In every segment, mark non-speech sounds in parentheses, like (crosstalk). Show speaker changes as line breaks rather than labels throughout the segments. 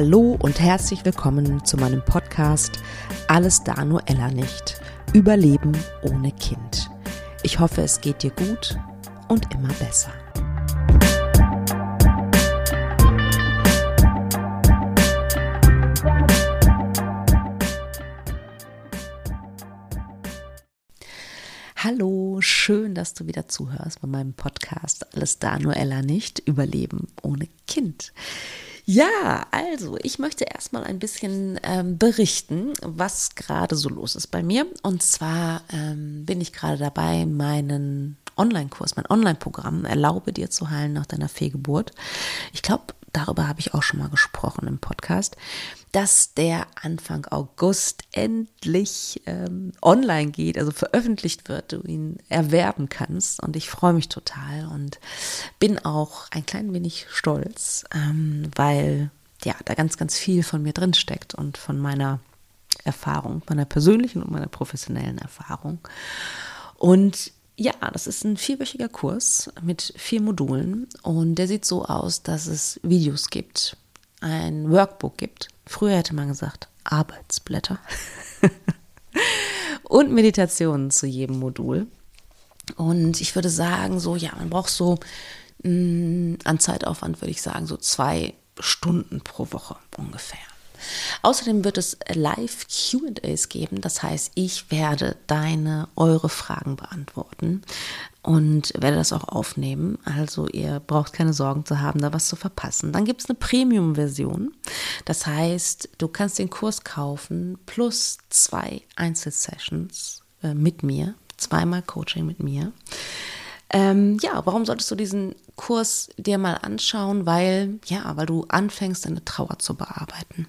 Hallo und herzlich willkommen zu meinem Podcast Alles da nur Ella nicht. Überleben ohne Kind. Ich hoffe, es geht dir gut und immer besser. Hallo, schön, dass du wieder zuhörst bei meinem Podcast Alles da nur Ella nicht. Überleben ohne Kind. Ja, also ich möchte erstmal ein bisschen ähm, berichten, was gerade so los ist bei mir. Und zwar ähm, bin ich gerade dabei, meinen Online-Kurs, mein Online-Programm Erlaube dir zu heilen nach deiner Fehlgeburt. Ich glaube, darüber habe ich auch schon mal gesprochen im Podcast, dass der Anfang August endlich ähm, online geht, also veröffentlicht wird, du ihn erwerben kannst. Und ich freue mich total und bin auch ein klein wenig stolz, ähm, weil ja, da ganz, ganz viel von mir drin steckt und von meiner Erfahrung, meiner persönlichen und meiner professionellen Erfahrung. Und ja, das ist ein vierwöchiger Kurs mit vier Modulen und der sieht so aus, dass es Videos gibt, ein Workbook gibt. Früher hätte man gesagt Arbeitsblätter (laughs) und Meditationen zu jedem Modul. Und ich würde sagen, so, ja, man braucht so mh, mm, an Zeitaufwand, würde ich sagen, so zwei Stunden pro Woche ungefähr. Außerdem wird es Live-QAs geben. Das heißt, ich werde deine, eure Fragen beantworten und werde das auch aufnehmen. Also ihr braucht keine Sorgen zu haben, da was zu verpassen. Dann gibt es eine Premium-Version. Das heißt, du kannst den Kurs kaufen plus zwei Einzelsessions äh, mit mir, zweimal Coaching mit mir. Ähm, ja, warum solltest du diesen Kurs dir mal anschauen? Weil, ja, weil du anfängst, deine Trauer zu bearbeiten.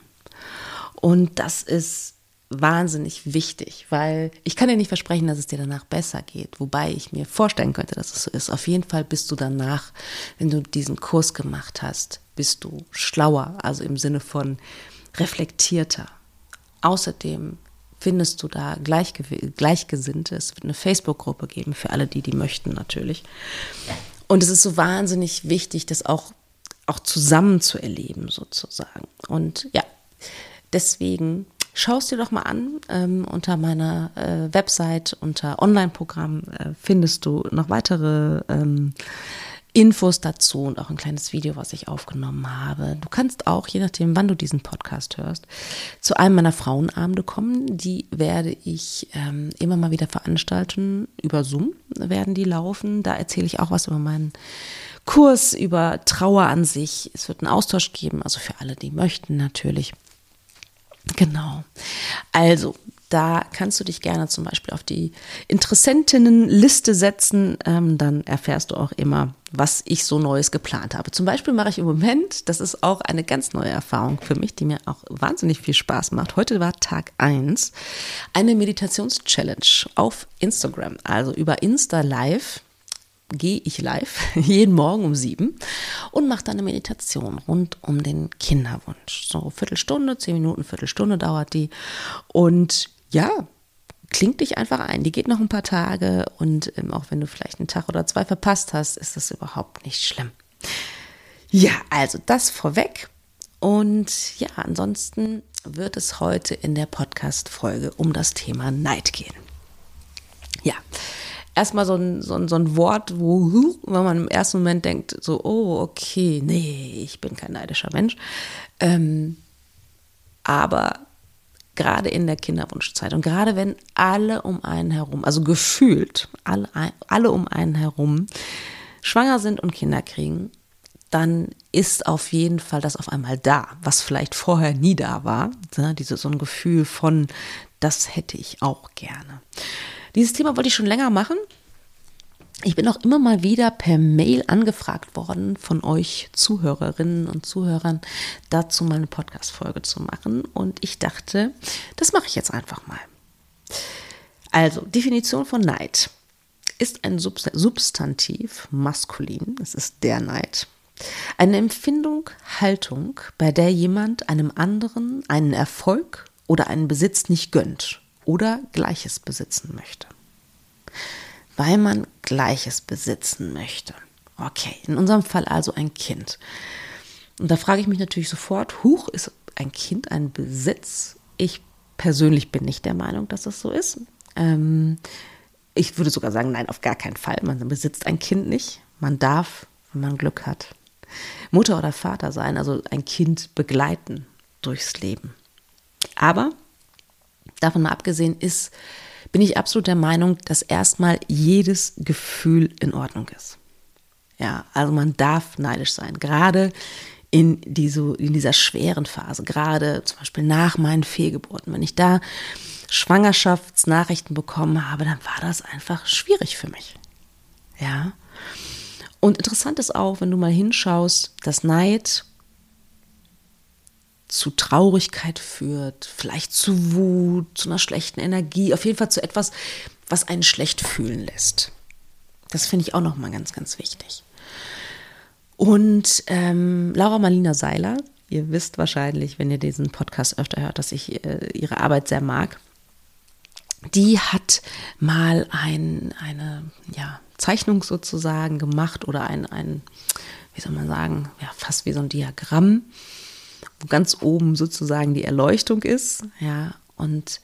Und das ist wahnsinnig wichtig, weil ich kann dir nicht versprechen, dass es dir danach besser geht, wobei ich mir vorstellen könnte, dass es so ist. Auf jeden Fall bist du danach, wenn du diesen Kurs gemacht hast, bist du schlauer, also im Sinne von reflektierter. Außerdem findest du da Gleichgesinnte. Es wird eine Facebook-Gruppe geben für alle, die die möchten natürlich. Und es ist so wahnsinnig wichtig, das auch, auch zusammen zu erleben sozusagen. Und ja, Deswegen schau es dir doch mal an. Ähm, unter meiner äh, Website, unter Online-Programm äh, findest du noch weitere ähm, Infos dazu und auch ein kleines Video, was ich aufgenommen habe. Du kannst auch, je nachdem, wann du diesen Podcast hörst, zu einem meiner Frauenabende kommen. Die werde ich ähm, immer mal wieder veranstalten. Über Zoom werden die laufen. Da erzähle ich auch was über meinen Kurs, über Trauer an sich. Es wird einen Austausch geben, also für alle, die möchten natürlich. Genau. Also, da kannst du dich gerne zum Beispiel auf die Interessentinnenliste setzen. Ähm, dann erfährst du auch immer, was ich so Neues geplant habe. Zum Beispiel mache ich im Moment, das ist auch eine ganz neue Erfahrung für mich, die mir auch wahnsinnig viel Spaß macht. Heute war Tag 1, eine Meditations-Challenge auf Instagram, also über Insta Live gehe ich live (laughs) jeden Morgen um sieben und mache dann eine Meditation rund um den Kinderwunsch. So Viertelstunde, zehn Minuten, Viertelstunde dauert die. Und ja, klingt dich einfach ein. Die geht noch ein paar Tage und ähm, auch wenn du vielleicht einen Tag oder zwei verpasst hast, ist das überhaupt nicht schlimm. Ja, also das vorweg. Und ja, ansonsten wird es heute in der Podcast-Folge um das Thema Neid gehen. Ja, erstmal so ein, so, ein, so ein Wort, wo, wenn man im ersten Moment denkt, so, oh, okay, nee, ich bin kein neidischer Mensch. Ähm, aber gerade in der Kinderwunschzeit und gerade wenn alle um einen herum, also gefühlt alle, alle um einen herum schwanger sind und Kinder kriegen, dann ist auf jeden Fall das auf einmal da, was vielleicht vorher nie da war. Ne? Diese, so ein Gefühl von, das hätte ich auch gerne. Dieses Thema wollte ich schon länger machen. Ich bin auch immer mal wieder per Mail angefragt worden von euch Zuhörerinnen und Zuhörern, dazu mal eine Podcast-Folge zu machen. Und ich dachte, das mache ich jetzt einfach mal. Also, Definition von Neid ist ein Substantiv maskulin, es ist der Neid. Eine Empfindung, Haltung, bei der jemand einem anderen einen Erfolg oder einen Besitz nicht gönnt oder Gleiches besitzen möchte. Weil man Gleiches besitzen möchte. Okay, in unserem Fall also ein Kind. Und da frage ich mich natürlich sofort, huch, ist ein Kind ein Besitz? Ich persönlich bin nicht der Meinung, dass das so ist. Ähm, ich würde sogar sagen, nein, auf gar keinen Fall. Man besitzt ein Kind nicht. Man darf, wenn man Glück hat, Mutter oder Vater sein, also ein Kind begleiten durchs Leben. Aber davon mal abgesehen ist, bin ich absolut der Meinung, dass erstmal jedes Gefühl in Ordnung ist. Ja, also man darf neidisch sein, gerade in, diese, in dieser schweren Phase, gerade zum Beispiel nach meinen Fehlgeburten. Wenn ich da Schwangerschaftsnachrichten bekommen habe, dann war das einfach schwierig für mich. Ja. Und interessant ist auch, wenn du mal hinschaust, dass Neid zu Traurigkeit führt, vielleicht zu Wut, zu einer schlechten Energie, auf jeden Fall zu etwas, was einen schlecht fühlen lässt. Das finde ich auch nochmal ganz, ganz wichtig. Und ähm, Laura Marlina Seiler, ihr wisst wahrscheinlich, wenn ihr diesen Podcast öfter hört, dass ich äh, ihre Arbeit sehr mag. Die hat mal ein, eine ja, Zeichnung sozusagen gemacht oder ein, ein, wie soll man sagen, ja, fast wie so ein Diagramm, wo ganz oben sozusagen die Erleuchtung ist, ja, und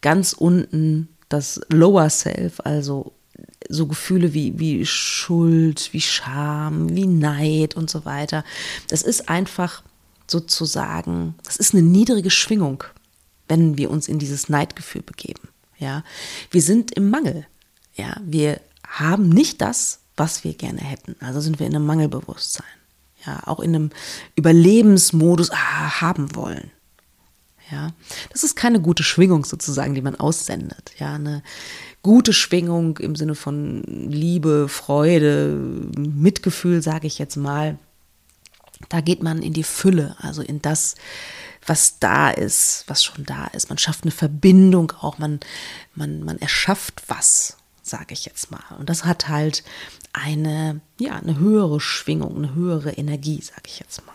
ganz unten das Lower Self, also so Gefühle wie, wie Schuld, wie Scham, wie Neid und so weiter. Das ist einfach sozusagen, das ist eine niedrige Schwingung, wenn wir uns in dieses Neidgefühl begeben. Ja, wir sind im Mangel. Ja, wir haben nicht das, was wir gerne hätten. Also sind wir in einem Mangelbewusstsein. Ja, auch in einem Überlebensmodus ah, haben wollen. Ja, das ist keine gute Schwingung sozusagen, die man aussendet. Ja, eine gute Schwingung im Sinne von Liebe, Freude, Mitgefühl, sage ich jetzt mal. Da geht man in die Fülle, also in das, was da ist, was schon da ist. Man schafft eine Verbindung auch, man, man, man erschafft was, sage ich jetzt mal. Und das hat halt eine, ja, eine höhere Schwingung, eine höhere Energie, sage ich jetzt mal.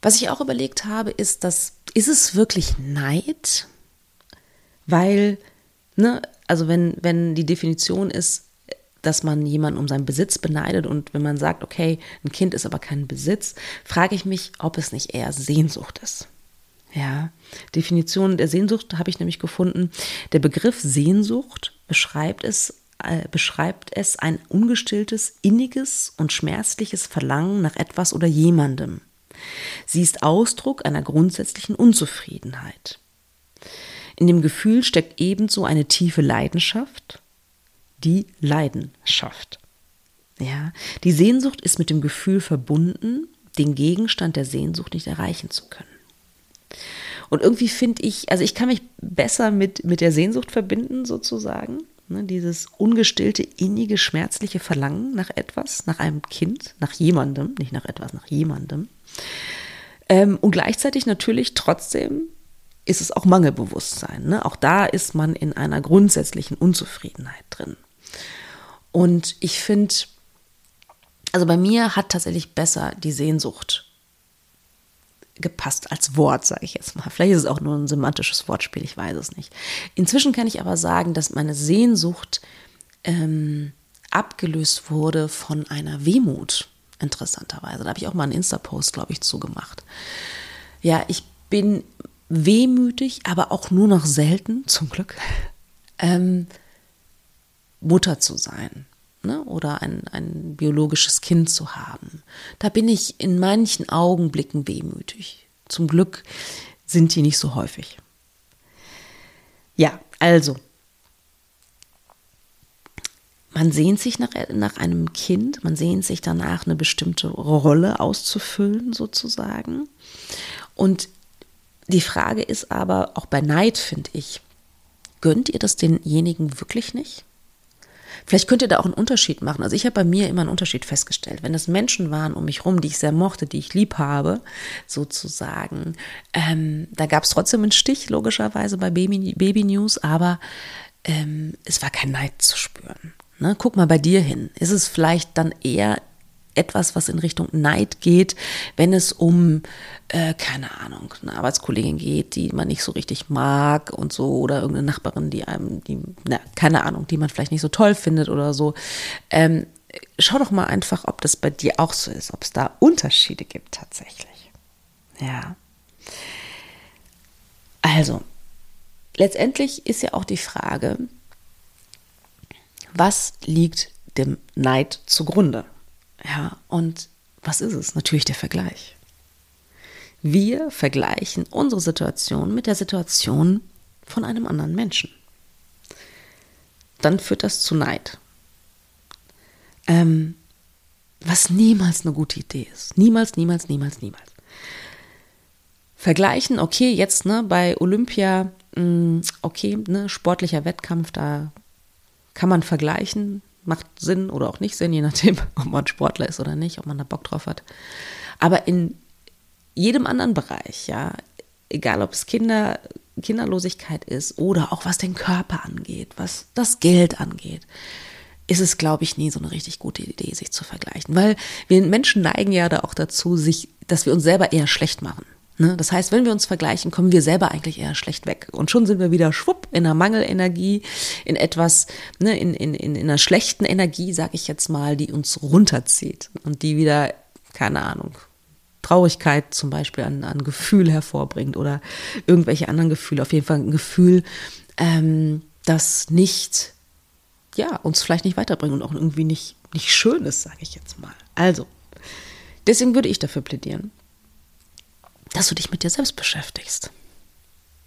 Was ich auch überlegt habe, ist, dass, ist es wirklich Neid? Weil, ne, also wenn, wenn die Definition ist, dass man jemanden um seinen Besitz beneidet und wenn man sagt, okay, ein Kind ist aber kein Besitz, frage ich mich, ob es nicht eher Sehnsucht ist. Ja, Definition der Sehnsucht habe ich nämlich gefunden. Der Begriff Sehnsucht beschreibt es, äh, beschreibt es ein ungestilltes, inniges und schmerzliches Verlangen nach etwas oder jemandem. Sie ist Ausdruck einer grundsätzlichen Unzufriedenheit. In dem Gefühl steckt ebenso eine tiefe Leidenschaft, die Leidenschaft. Ja, die Sehnsucht ist mit dem Gefühl verbunden, den Gegenstand der Sehnsucht nicht erreichen zu können. Und irgendwie finde ich, also ich kann mich besser mit, mit der Sehnsucht verbinden, sozusagen. Ne, dieses ungestillte, innige, schmerzliche Verlangen nach etwas, nach einem Kind, nach jemandem, nicht nach etwas, nach jemandem. Ähm, und gleichzeitig natürlich trotzdem ist es auch Mangelbewusstsein. Ne? Auch da ist man in einer grundsätzlichen Unzufriedenheit drin. Und ich finde, also bei mir hat tatsächlich besser die Sehnsucht gepasst als Wort, sage ich jetzt mal. Vielleicht ist es auch nur ein semantisches Wortspiel, ich weiß es nicht. Inzwischen kann ich aber sagen, dass meine Sehnsucht ähm, abgelöst wurde von einer Wehmut, interessanterweise. Da habe ich auch mal einen Insta-Post, glaube ich, zugemacht. Ja, ich bin wehmütig, aber auch nur noch selten, zum Glück, (laughs) ähm, Mutter zu sein ne? oder ein, ein biologisches Kind zu haben. Da bin ich in manchen Augenblicken wehmütig. Zum Glück sind die nicht so häufig. Ja, also, man sehnt sich nach, nach einem Kind, man sehnt sich danach, eine bestimmte Rolle auszufüllen, sozusagen. Und die Frage ist aber, auch bei Neid, finde ich, gönnt ihr das denjenigen wirklich nicht? Vielleicht könnt ihr da auch einen Unterschied machen. Also ich habe bei mir immer einen Unterschied festgestellt. Wenn es Menschen waren um mich rum, die ich sehr mochte, die ich lieb habe, sozusagen, ähm, da gab es trotzdem einen Stich, logischerweise bei Baby, Baby News, aber ähm, es war kein Neid zu spüren. Ne? Guck mal bei dir hin. Ist es vielleicht dann eher etwas, was in Richtung Neid geht, wenn es um, äh, keine Ahnung, eine Arbeitskollegin geht, die man nicht so richtig mag und so, oder irgendeine Nachbarin, die einem, die, na, keine Ahnung, die man vielleicht nicht so toll findet oder so. Ähm, schau doch mal einfach, ob das bei dir auch so ist, ob es da Unterschiede gibt tatsächlich. Ja. Also, letztendlich ist ja auch die Frage, was liegt dem Neid zugrunde? Ja, und was ist es? Natürlich der Vergleich. Wir vergleichen unsere Situation mit der Situation von einem anderen Menschen. Dann führt das zu Neid. Ähm, was niemals eine gute Idee ist. Niemals, niemals, niemals, niemals. Vergleichen, okay, jetzt ne, bei Olympia, mh, mm, okay, ne, sportlicher Wettkampf, da kann man vergleichen, macht Sinn oder auch nicht Sinn, je nachdem, (laughs) ob man Sportler ist oder nicht, ob man da Bock drauf hat. Aber in jedem anderen Bereich, ja, egal ob es Kinder, Kinderlosigkeit ist oder auch was den Körper angeht, was das Geld angeht, ist es, glaube ich, nie so eine richtig gute Idee, sich zu vergleichen. Weil wir Menschen neigen ja da auch dazu, sich, dass wir uns selber eher schlecht machen. Ne? Das heißt, wenn wir uns vergleichen, kommen wir selber eigentlich eher schlecht weg. Und schon sind wir wieder schwupp in einer Mangelenergie, in etwas, ne, in, in, in einer schlechten Energie, sage ich jetzt mal, die uns runterzieht und die wieder, keine Ahnung, Traurigkeit zum Beispiel an, an Gefühl hervorbringt oder irgendwelche anderen Gefühle. Auf jeden Fall ein Gefühl, ähm, das nicht, ja, uns vielleicht nicht weiterbringt und auch irgendwie nicht, nicht schön ist, sage ich jetzt mal. Also, deswegen würde ich dafür plädieren, dass du dich mit dir selbst beschäftigst.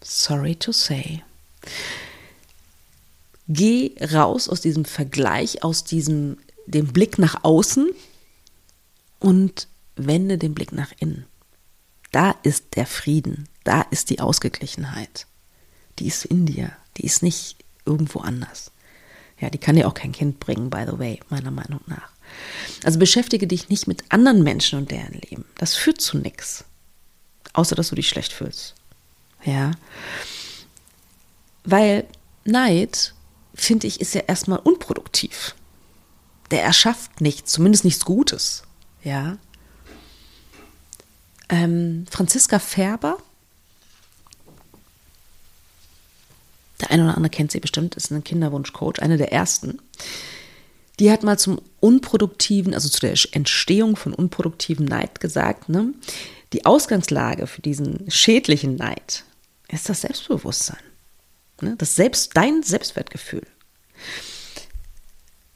Sorry to say. Geh raus aus diesem Vergleich, aus diesem dem Blick nach außen und wende den Blick nach innen. Da ist der Frieden, da ist die Ausgeglichenheit. Die ist in dir, die ist nicht irgendwo anders. Ja, die kann dir auch kein Kind bringen, by the way, meiner Meinung nach. Also beschäftige dich nicht mit anderen Menschen und deren Leben. Das führt zu nichts. Außer dass du dich schlecht fühlst. Ja. Weil Neid, finde ich, ist ja erstmal unproduktiv. Der erschafft nichts, zumindest nichts Gutes. Ja. Ähm, Franziska Färber, der eine oder andere kennt sie bestimmt, ist ein Kinderwunschcoach, eine der ersten. Die hat mal zum unproduktiven, also zu der Entstehung von unproduktiven Neid gesagt, ne? Die Ausgangslage für diesen schädlichen Neid ist das Selbstbewusstsein. Ne? Das Selbst, dein Selbstwertgefühl.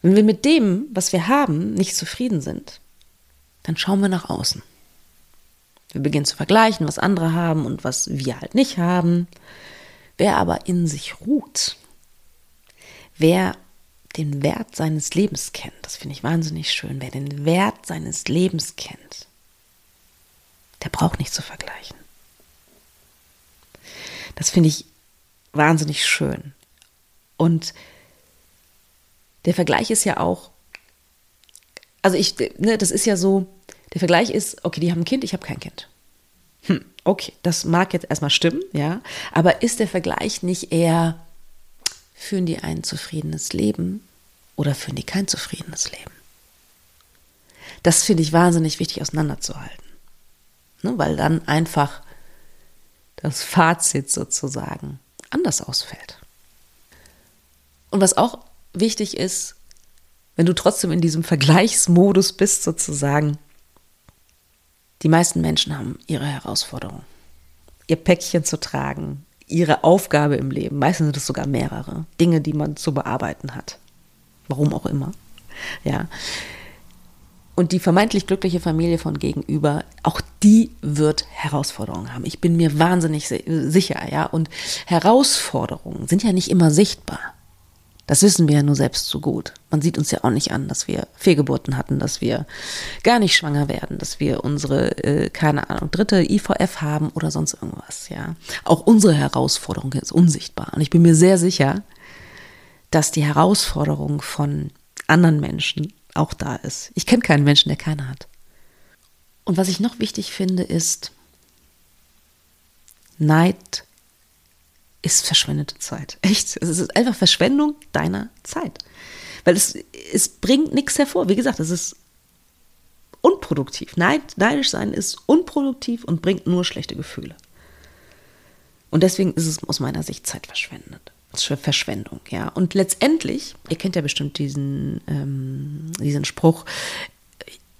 Wenn wir mit dem, was wir haben, nicht zufrieden sind, dann schauen wir nach außen. Wir beginnen zu vergleichen, was andere haben und was wir halt nicht haben. Wer aber in sich ruht, wer den Wert seines Lebens kennt, das finde ich wahnsinnig schön, wer den Wert seines Lebens kennt, der braucht nicht zu vergleichen. Das finde ich wahnsinnig schön. Und der Vergleich ist ja auch, also ich, ne, das ist ja so, der Vergleich ist, okay, die haben ein Kind, ich habe kein Kind. Hm, okay, das mag jetzt erstmal stimmen, ja, aber ist der Vergleich nicht eher, führen die ein zufriedenes Leben oder führen die kein zufriedenes Leben? Das finde ich wahnsinnig wichtig auseinanderzuhalten, ne, weil dann einfach das Fazit sozusagen anders ausfällt. Und was auch wichtig ist, wenn du trotzdem in diesem Vergleichsmodus bist sozusagen, die meisten Menschen haben ihre Herausforderung, ihr Päckchen zu tragen, ihre Aufgabe im Leben. Meistens sind es sogar mehrere Dinge, die man zu bearbeiten hat. Warum auch immer. Ja. Und die vermeintlich glückliche Familie von gegenüber, auch die wird Herausforderungen haben. Ich bin mir wahnsinnig sicher, ja. Und Herausforderungen sind ja nicht immer sichtbar. Das wissen wir ja nur selbst so gut. Man sieht uns ja auch nicht an, dass wir Fehlgeburten hatten, dass wir gar nicht schwanger werden, dass wir unsere, äh, keine Ahnung, dritte IVF haben oder sonst irgendwas, ja. Auch unsere Herausforderung ist unsichtbar. Und ich bin mir sehr sicher, dass die Herausforderung von anderen Menschen auch da ist. Ich kenne keinen Menschen, der keine hat. Und was ich noch wichtig finde, ist, Neid ist verschwendete Zeit. (laughs) Echt. Es ist einfach Verschwendung deiner Zeit. Weil es, es bringt nichts hervor. Wie gesagt, es ist unproduktiv. Neid, neidisch sein ist unproduktiv und bringt nur schlechte Gefühle. Und deswegen ist es aus meiner Sicht zeitverschwendend. Verschwendung, ja. Und letztendlich, ihr kennt ja bestimmt diesen, ähm, diesen Spruch,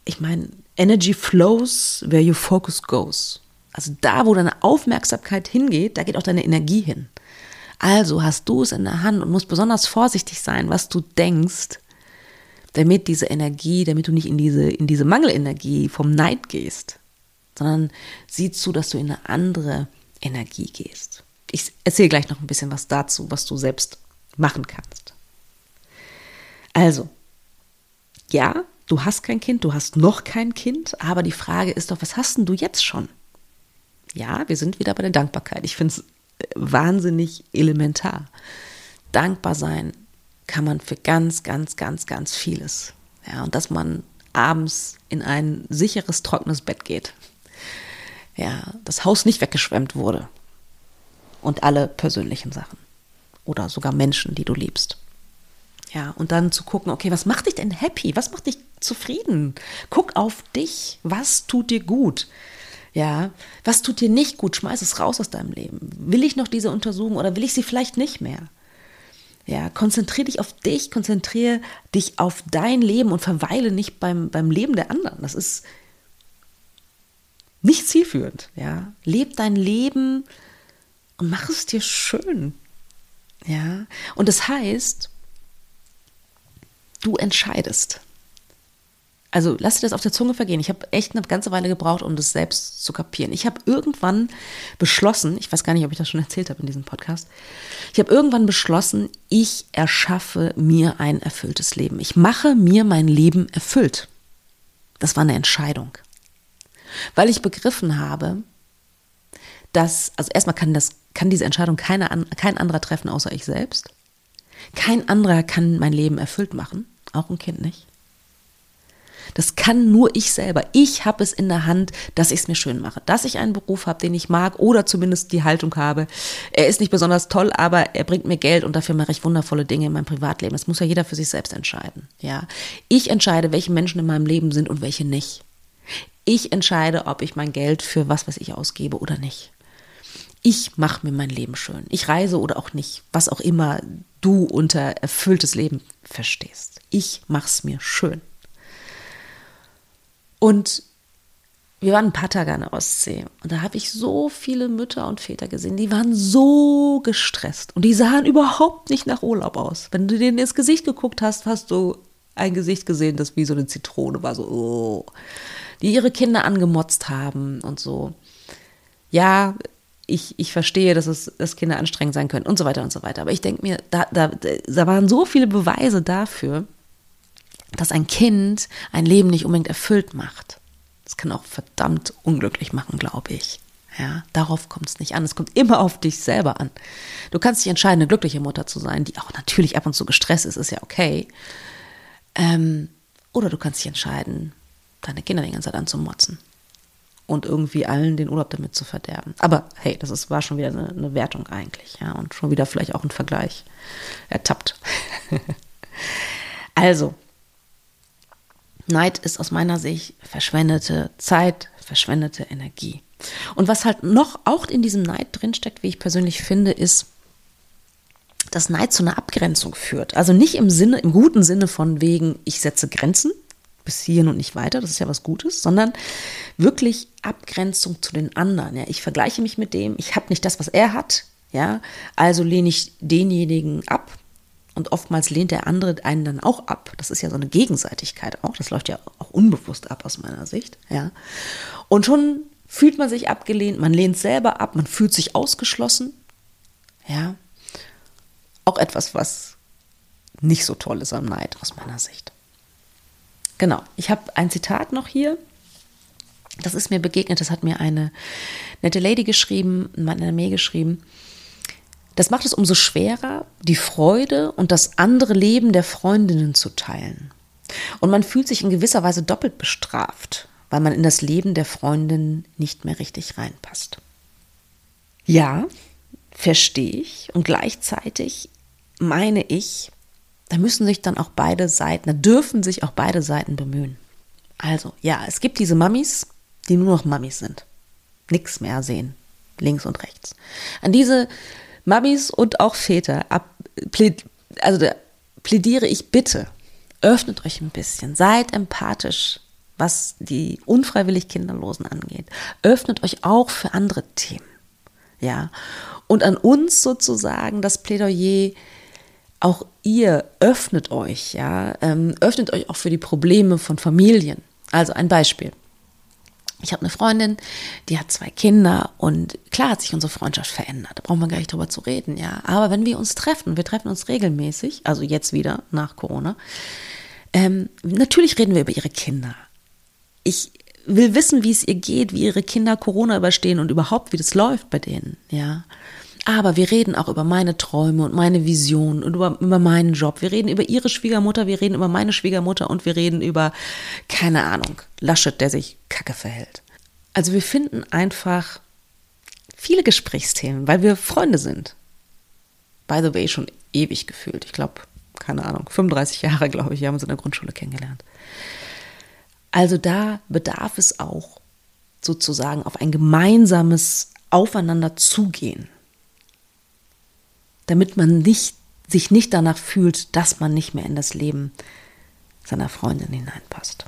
ich meine, Energy flows where your focus goes. Also da, wo deine Aufmerksamkeit hingeht, da geht auch deine Energie hin. Also hast du es in der Hand und musst besonders vorsichtig sein, was du denkst, damit diese Energie, damit du nicht in diese, in diese Mangelenergie vom Neid gehst, sondern sieh zu, dass du in eine andere Energie gehst. Ich erzähle gleich noch ein bisschen was dazu, was du selbst machen kannst. Also, ja, du hast kein Kind, du hast noch kein Kind, aber die Frage ist doch, was hast denn du jetzt schon? Ja, wir sind wieder bei der Dankbarkeit. Ich finde es wahnsinnig elementar. Dankbar sein kann man für ganz, ganz, ganz, ganz vieles. Ja, und dass man abends in ein sicheres, trockenes Bett geht. Ja, das Haus nicht weggeschwemmt wurde. Und alle persönlichen Sachen. Oder sogar Menschen, die du liebst. Ja, und dann zu gucken, okay, was macht dich denn happy? Was macht dich zufrieden? Guck auf dich. Was tut dir gut? Ja, was tut dir nicht gut? Schmeiß es raus aus deinem Leben. Will ich noch diese Untersuchung oder will ich sie vielleicht nicht mehr? Ja, konzentriere dich auf dich, konzentriere dich auf dein Leben und verweile nicht beim, beim Leben der anderen. Das ist nicht zielführend. Ja, leb dein Leben und mach es dir schön. Ja, und das heißt, du entscheidest. Also lass dir das auf der Zunge vergehen. Ich habe echt eine ganze Weile gebraucht, um das selbst zu kapieren. Ich habe irgendwann beschlossen, ich weiß gar nicht, ob ich das schon erzählt habe in diesem Podcast, ich habe irgendwann beschlossen, ich erschaffe mir ein erfülltes Leben. Ich mache mir mein Leben erfüllt. Das war eine Entscheidung. Weil ich begriffen habe, dass, also erstmal kann, das, kann diese Entscheidung keine, kein anderer treffen außer ich selbst. Kein anderer kann mein Leben erfüllt machen, auch ein Kind nicht. Das kann nur ich selber. Ich habe es in der Hand, dass ich es mir schön mache, dass ich einen Beruf habe, den ich mag oder zumindest die Haltung habe. Er ist nicht besonders toll, aber er bringt mir Geld und dafür mache ich wundervolle Dinge in meinem Privatleben. Das muss ja jeder für sich selbst entscheiden. Ja, ich entscheide, welche Menschen in meinem Leben sind und welche nicht. Ich entscheide, ob ich mein Geld für was, was ich ausgebe oder nicht. Ich mache mir mein Leben schön. Ich reise oder auch nicht, was auch immer du unter erfülltes Leben verstehst. Ich mache es mir schön. Und wir waren ein paar Tage an der Ostsee und da habe ich so viele Mütter und Väter gesehen, die waren so gestresst und die sahen überhaupt nicht nach Urlaub aus. Wenn du denen ins Gesicht geguckt hast, hast du ein Gesicht gesehen, das wie so eine Zitrone war, so, oh, die ihre Kinder angemotzt haben und so. Ja, ich, ich verstehe, dass, es, dass Kinder anstrengend sein können und so weiter und so weiter. Aber ich denke mir, da, da, da waren so viele Beweise dafür, dass ein Kind ein Leben nicht unbedingt erfüllt macht. Das kann auch verdammt unglücklich machen, glaube ich. Ja, darauf kommt es nicht an. Es kommt immer auf dich selber an. Du kannst dich entscheiden, eine glückliche Mutter zu sein, die auch natürlich ab und zu gestresst ist, ist ja okay. Ähm, oder du kannst dich entscheiden, deine Kinder die ganze Zeit anzumotzen und irgendwie allen den Urlaub damit zu verderben. Aber hey, das ist, war schon wieder eine, eine Wertung eigentlich, ja, und schon wieder vielleicht auch ein Vergleich ertappt. (laughs) also, Neid ist aus meiner Sicht verschwendete Zeit, verschwendete Energie. Und was halt noch auch in diesem Neid drinsteckt, wie ich persönlich finde, ist, dass Neid zu einer Abgrenzung führt. Also nicht im Sinne, im guten Sinne von wegen, ich setze Grenzen bis hierhin und nicht weiter, das ist ja was Gutes, sondern wirklich Abgrenzung zu den anderen. Ja, ich vergleiche mich mit dem, ich habe nicht das, was er hat, ja, also lehne ich denjenigen ab, und oftmals lehnt der andere einen dann auch ab. Das ist ja so eine Gegenseitigkeit auch. Das läuft ja auch unbewusst ab aus meiner Sicht. Ja. Und schon fühlt man sich abgelehnt, man lehnt selber ab, man fühlt sich ausgeschlossen. Ja. Auch etwas, was nicht so toll ist am Neid aus meiner Sicht. Genau. Ich habe ein Zitat noch hier. Das ist mir begegnet, das hat mir eine nette Lady geschrieben, in meiner Mail geschrieben. Das macht es umso schwerer, die Freude und das andere Leben der Freundinnen zu teilen. Und man fühlt sich in gewisser Weise doppelt bestraft, weil man in das Leben der Freundin nicht mehr richtig reinpasst. Ja, verstehe ich. Und gleichzeitig meine ich, da müssen sich dann auch beide Seiten, da dürfen sich auch beide Seiten bemühen. Also, ja, es gibt diese Mamis, die nur noch Mamis sind. Nichts mehr sehen, links und rechts. An diese Mamis und auch Väter, ab, pläd, also plädiere ich bitte, öffnet euch ein bisschen, seid empathisch, was die unfreiwillig Kinderlosen angeht. Öffnet euch auch für andere Themen. Ja. Und an uns sozusagen das Plädoyer, auch ihr öffnet euch, ja, ähm, öffnet euch auch für die Probleme von Familien. Also ein Beispiel. Ich habe eine Freundin, die hat zwei Kinder und klar hat sich unsere Freundschaft verändert. Da brauchen wir gar nicht drüber zu reden, ja. Aber wenn wir uns treffen, wir treffen uns regelmäßig, also jetzt wieder nach Corona, ähm, natürlich reden wir über ihre Kinder. Ich will wissen, wie es ihr geht, wie ihre Kinder Corona überstehen und überhaupt, wie das läuft bei denen, ja. Aber wir reden auch über meine Träume und meine Visionen und über, über meinen Job. Wir reden über ihre Schwiegermutter, wir reden über meine Schwiegermutter und wir reden über, keine Ahnung, Laschet, der sich kacke verhält. Also wir finden einfach viele Gesprächsthemen, weil wir Freunde sind. By the way, schon ewig gefühlt. Ich glaube, keine Ahnung, 35 Jahre, glaube ich, wir haben uns in der Grundschule kennengelernt. Also da bedarf es auch sozusagen auf ein gemeinsames Aufeinander zugehen damit man nicht, sich nicht danach fühlt, dass man nicht mehr in das Leben seiner Freundin hineinpasst.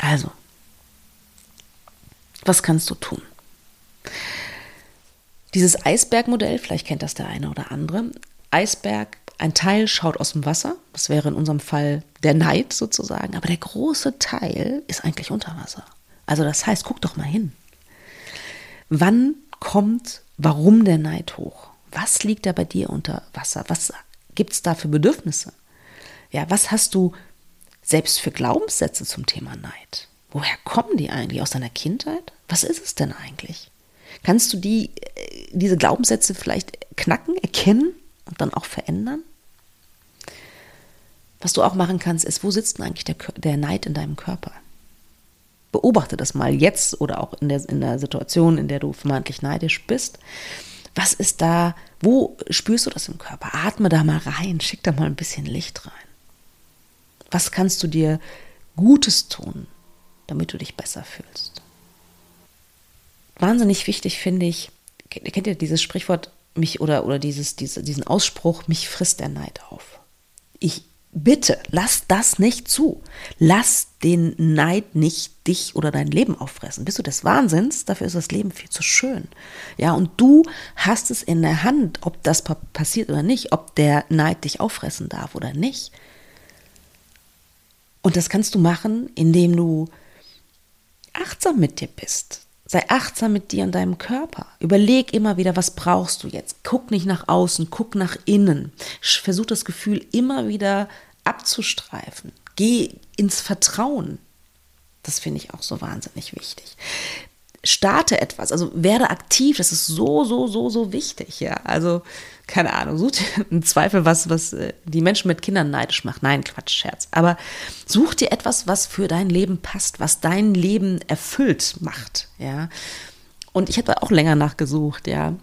Also, was kannst du tun? Dieses Eisbergmodell, vielleicht kennt das der eine oder andere. Eisberg, ein Teil schaut aus dem Wasser, das wäre in unserem Fall der Neid sozusagen, aber der große Teil ist eigentlich unter Wasser. Also das heißt, guck doch mal hin. Wann kommt, warum der Neid hoch? Was liegt da bei dir unter Wasser? Was gibt es da für Bedürfnisse? Ja, was hast du selbst für Glaubenssätze zum Thema Neid? Woher kommen die eigentlich? Aus deiner Kindheit? Was ist es denn eigentlich? Kannst du die, äh, diese Glaubenssätze vielleicht knacken, erkennen und dann auch verändern? Was du auch machen kannst, ist, wo sitzt denn eigentlich der, der Neid in deinem Körper? Beobachte das mal jetzt oder auch in der, in der Situation, in der du vermeintlich neidisch bist. Was ist da, wo spürst du das im Körper? Atme da mal rein, schick da mal ein bisschen Licht rein. Was kannst du dir Gutes tun, damit du dich besser fühlst? Wahnsinnig wichtig finde ich, kennt ihr dieses Sprichwort, mich oder, oder dieses, diese, diesen Ausspruch, mich frisst der Neid auf. Ich bitte, lass das nicht zu. Lass den Neid nicht dich oder dein Leben auffressen. Bist du des Wahnsinns? Dafür ist das Leben viel zu schön. Ja, und du hast es in der Hand, ob das passiert oder nicht, ob der Neid dich auffressen darf oder nicht. Und das kannst du machen, indem du achtsam mit dir bist. Sei achtsam mit dir und deinem Körper. Überleg immer wieder, was brauchst du jetzt. Guck nicht nach außen, guck nach innen. Versuch das Gefühl immer wieder abzustreifen. Geh ins Vertrauen. Das finde ich auch so wahnsinnig wichtig. Starte etwas, also werde aktiv, das ist so, so, so, so wichtig, ja. Also, keine Ahnung, such dir im Zweifel was, was äh, die Menschen mit Kindern neidisch macht. Nein, Quatsch, Scherz. Aber such dir etwas, was für dein Leben passt, was dein Leben erfüllt macht, ja. Und ich da auch länger nachgesucht, ja.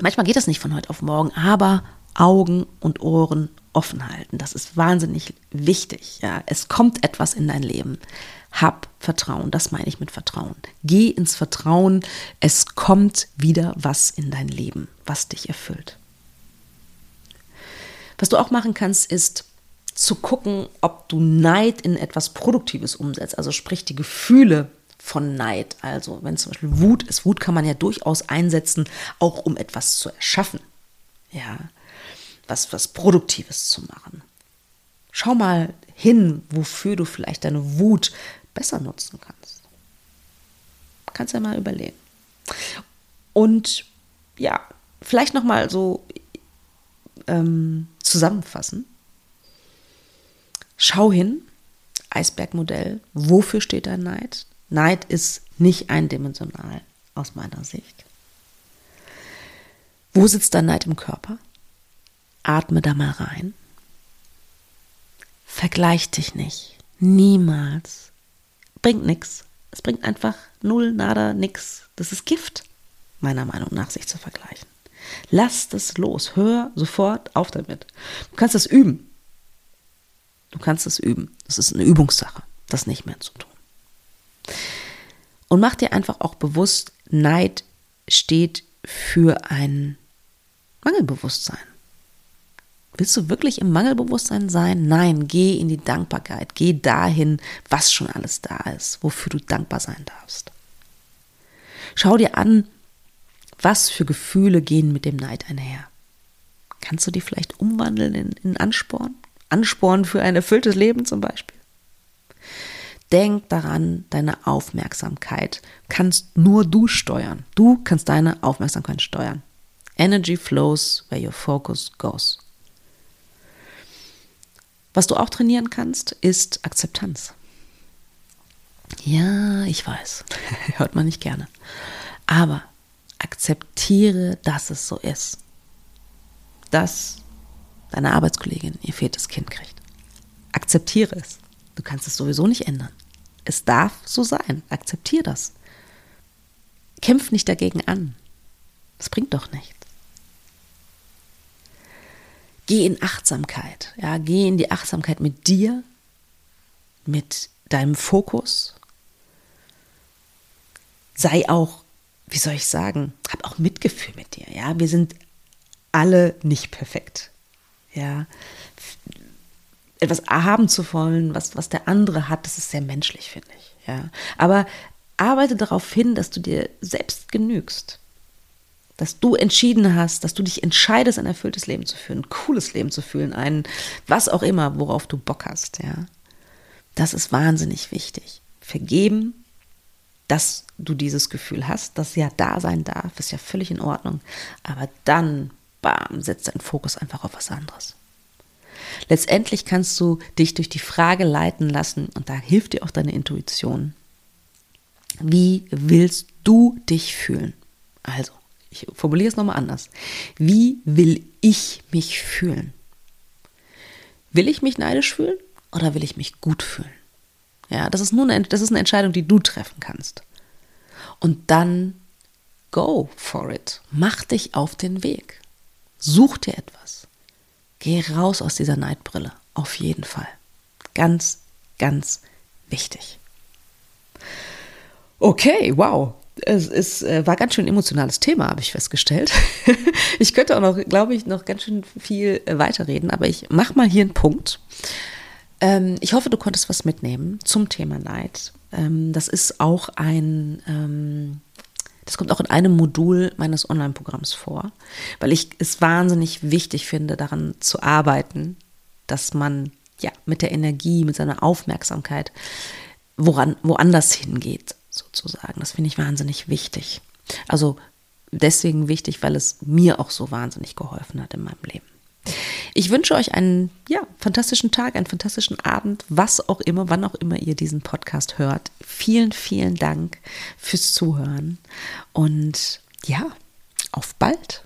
Manchmal geht das nicht von heute auf morgen, aber Augen und Ohren offen halten. Das ist wahnsinnig wichtig. Ja, es kommt etwas in dein Leben. Hab Vertrauen. Das meine ich mit Vertrauen. Geh ins Vertrauen. Es kommt wieder was in dein Leben, was dich erfüllt. Was du auch machen kannst, ist zu gucken, ob du Neid in etwas Produktives umsetzt. Also sprich die Gefühle von Neid. Also wenn zum Beispiel Wut ist, Wut kann man ja durchaus einsetzen, auch um etwas zu erschaffen. Ja, was, was Produktives zu machen. Schau mal hin, wofür du vielleicht deine Wut besser nutzen kannst. Kannst ja mal überlegen. Und ja, vielleicht noch mal so ähm, zusammenfassen. Schau hin, Eisbergmodell, wofür steht dein Neid? Neid ist nicht eindimensional aus meiner Sicht. Wo sitzt dein Neid im Körper? Atme da mal rein. Vergleich dich nicht. Niemals. Bringt nichts. Es bringt einfach null, nada, nix. Das ist Gift, meiner Meinung nach, sich zu vergleichen. Lass das los. Hör sofort auf damit. Du kannst das üben. Du kannst es üben. Das ist eine Übungssache, das nicht mehr zu tun. Und mach dir einfach auch bewusst, Neid steht für ein Mangelbewusstsein. Willst du wirklich im Mangelbewusstsein sein? Nein, geh in die Dankbarkeit. Geh dahin, was schon alles da ist, wofür du dankbar sein darfst. Schau dir an, was für Gefühle gehen mit dem Neid einher. Kannst du die vielleicht umwandeln in, in Ansporn? Ansporn für ein erfülltes Leben zum Beispiel? Denk daran, deine Aufmerksamkeit kannst nur du steuern. Du kannst deine Aufmerksamkeit steuern. Energy flows where your focus goes. Was du auch trainieren kannst, ist Akzeptanz. Ja, ich weiß, (laughs) hört man nicht gerne. Aber akzeptiere, dass es so ist. Dass deine Arbeitskollegin ihr viertes Kind kriegt. Akzeptiere es. Du kannst es sowieso nicht ändern. Es darf so sein. Akzeptiere das. Kämpf nicht dagegen an. Das bringt doch nichts. Geh in Achtsamkeit. Ja, geh in die Achtsamkeit mit dir, mit deinem Fokus. Sei auch, wie soll ich sagen, hab auch Mitgefühl mit dir. Ja, wir sind alle nicht perfekt. Ja, etwas haben zu wollen, was, was der andere hat, das ist sehr menschlich, finde ich. Ja, aber arbeite darauf hin, dass du dir selbst genügst. Dass du entschieden hast, dass du dich entscheidest, ein erfülltes Leben zu führen, ein cooles Leben zu fühlen, ein was auch immer, worauf du Bock hast, ja. Das ist wahnsinnig wichtig. Vergeben, dass du dieses Gefühl hast, das ja da sein darf, ist ja völlig in Ordnung. Aber dann, bam, setzt dein Fokus einfach auf was anderes. Letztendlich kannst du dich durch die Frage leiten lassen und da hilft dir auch deine Intuition. Wie willst du dich fühlen? Also, ich formuliere es nochmal anders. Wie will ich mich fühlen? Will ich mich neidisch fühlen oder will ich mich gut fühlen? Ja, das ist nur eine, das ist eine Entscheidung, die du treffen kannst. Und dann go for it. Mach dich auf den Weg. Such dir etwas. Geh raus aus dieser Neidbrille. Auf jeden Fall. Ganz, ganz wichtig. Okay, wow. Es, es äh, war ganz schön emotionales Thema, habe ich festgestellt. (laughs) ich könnte auch noch, glaube ich, noch ganz schön viel äh, weiterreden, aber ich mache mal hier einen Punkt. Ähm, ich hoffe, du konntest was mitnehmen zum Thema Neid. Ähm, das ist auch ein, ähm, das kommt auch in einem Modul meines Online-Programms vor, weil ich es wahnsinnig wichtig finde, daran zu arbeiten, dass man ja mit der Energie, mit seiner Aufmerksamkeit woran, woanders hingeht, sozusagen. Das finde ich wahnsinnig wichtig. Also deswegen wichtig, weil es mir auch so wahnsinnig geholfen hat in meinem Leben. Ich wünsche euch einen ja, fantastischen Tag, einen fantastischen Abend, was auch immer, wann auch immer ihr diesen Podcast hört. Vielen, vielen Dank fürs Zuhören und ja, auf bald.